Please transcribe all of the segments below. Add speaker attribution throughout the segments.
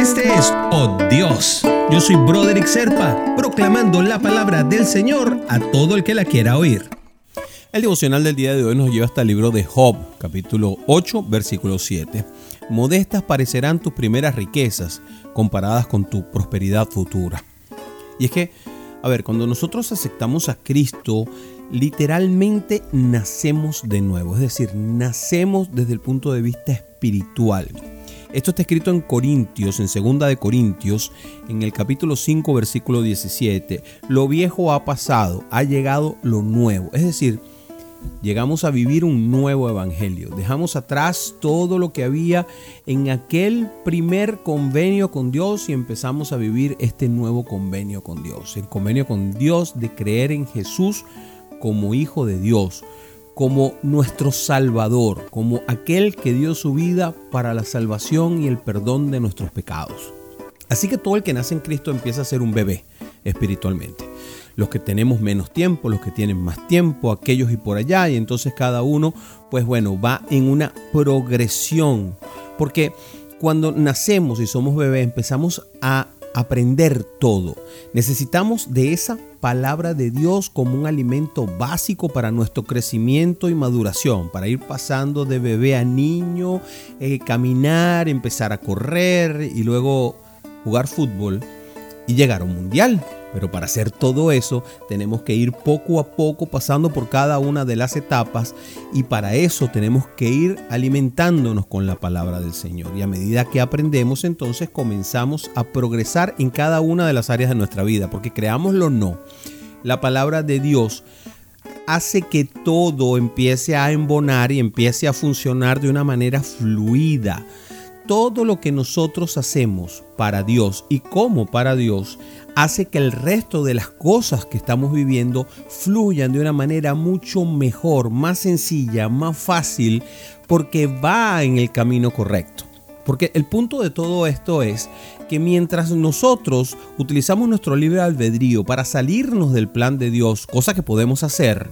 Speaker 1: Este es Oh Dios. Yo soy Broderick Serpa, proclamando la palabra del Señor a todo el que la quiera oír.
Speaker 2: El devocional del día de hoy nos lleva hasta el libro de Job, capítulo 8, versículo 7. Modestas parecerán tus primeras riquezas comparadas con tu prosperidad futura. Y es que, a ver, cuando nosotros aceptamos a Cristo, literalmente nacemos de nuevo, es decir, nacemos desde el punto de vista espiritual. Esto está escrito en Corintios, en segunda de Corintios, en el capítulo 5, versículo 17. Lo viejo ha pasado, ha llegado lo nuevo. Es decir, llegamos a vivir un nuevo evangelio. Dejamos atrás todo lo que había en aquel primer convenio con Dios y empezamos a vivir este nuevo convenio con Dios. El convenio con Dios de creer en Jesús como Hijo de Dios como nuestro Salvador, como aquel que dio su vida para la salvación y el perdón de nuestros pecados. Así que todo el que nace en Cristo empieza a ser un bebé espiritualmente. Los que tenemos menos tiempo, los que tienen más tiempo, aquellos y por allá, y entonces cada uno, pues bueno, va en una progresión. Porque cuando nacemos y somos bebés empezamos a aprender todo. Necesitamos de esa palabra de Dios como un alimento básico para nuestro crecimiento y maduración, para ir pasando de bebé a niño, eh, caminar, empezar a correr y luego jugar fútbol y llegar a un mundial. Pero para hacer todo eso tenemos que ir poco a poco pasando por cada una de las etapas y para eso tenemos que ir alimentándonos con la palabra del Señor. Y a medida que aprendemos entonces comenzamos a progresar en cada una de las áreas de nuestra vida, porque creámoslo o no, la palabra de Dios hace que todo empiece a embonar y empiece a funcionar de una manera fluida todo lo que nosotros hacemos para Dios y como para Dios hace que el resto de las cosas que estamos viviendo fluyan de una manera mucho mejor, más sencilla, más fácil, porque va en el camino correcto. Porque el punto de todo esto es que mientras nosotros utilizamos nuestro libre albedrío para salirnos del plan de Dios, cosa que podemos hacer,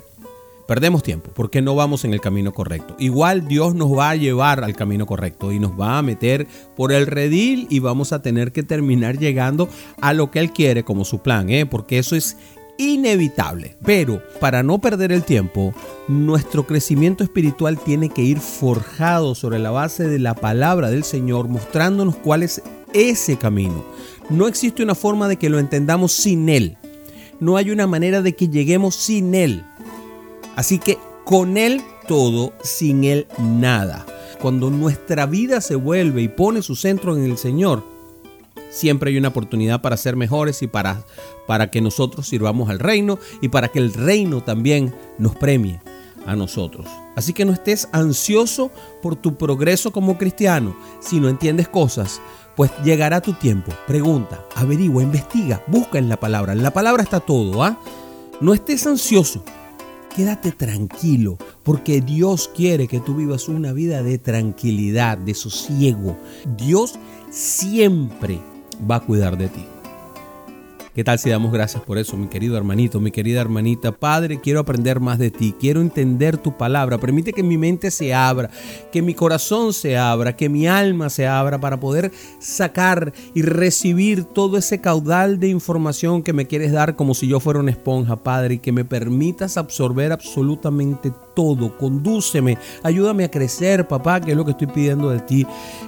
Speaker 2: perdemos tiempo porque no vamos en el camino correcto. Igual Dios nos va a llevar al camino correcto y nos va a meter por el redil y vamos a tener que terminar llegando a lo que Él quiere como su plan, ¿eh? porque eso es inevitable. Pero para no perder el tiempo, nuestro crecimiento espiritual tiene que ir forjado sobre la base de la palabra del Señor, mostrándonos cuál es ese camino. No existe una forma de que lo entendamos sin Él. No hay una manera de que lleguemos sin Él. Así que con Él todo, sin Él nada. Cuando nuestra vida se vuelve y pone su centro en el Señor, siempre hay una oportunidad para ser mejores y para, para que nosotros sirvamos al reino y para que el reino también nos premie a nosotros. Así que no estés ansioso por tu progreso como cristiano. Si no entiendes cosas, pues llegará tu tiempo. Pregunta, averigua, investiga, busca en la palabra. En la palabra está todo, ¿ah? No estés ansioso quédate tranquilo, porque Dios quiere que tú vivas una vida de tranquilidad, de sosiego. Dios siempre va a cuidar de ti. ¿Qué tal si damos gracias por eso, mi querido hermanito, mi querida hermanita? Padre, quiero aprender más de ti, quiero entender tu palabra. Permite que mi mente se abra, que mi corazón se abra, que mi alma se abra para poder sacar y recibir todo ese caudal de información que me quieres dar como si yo fuera una esponja, Padre, y que me permitas absorber absolutamente todo. Condúceme, ayúdame a crecer, papá, que es lo que estoy pidiendo de ti.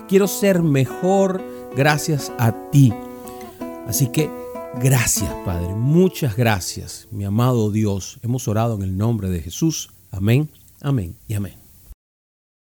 Speaker 2: Quiero ser mejor gracias a ti. Así que Gracias, Padre. Muchas gracias, mi amado Dios. Hemos orado en el nombre de Jesús. Amén, amén y amén.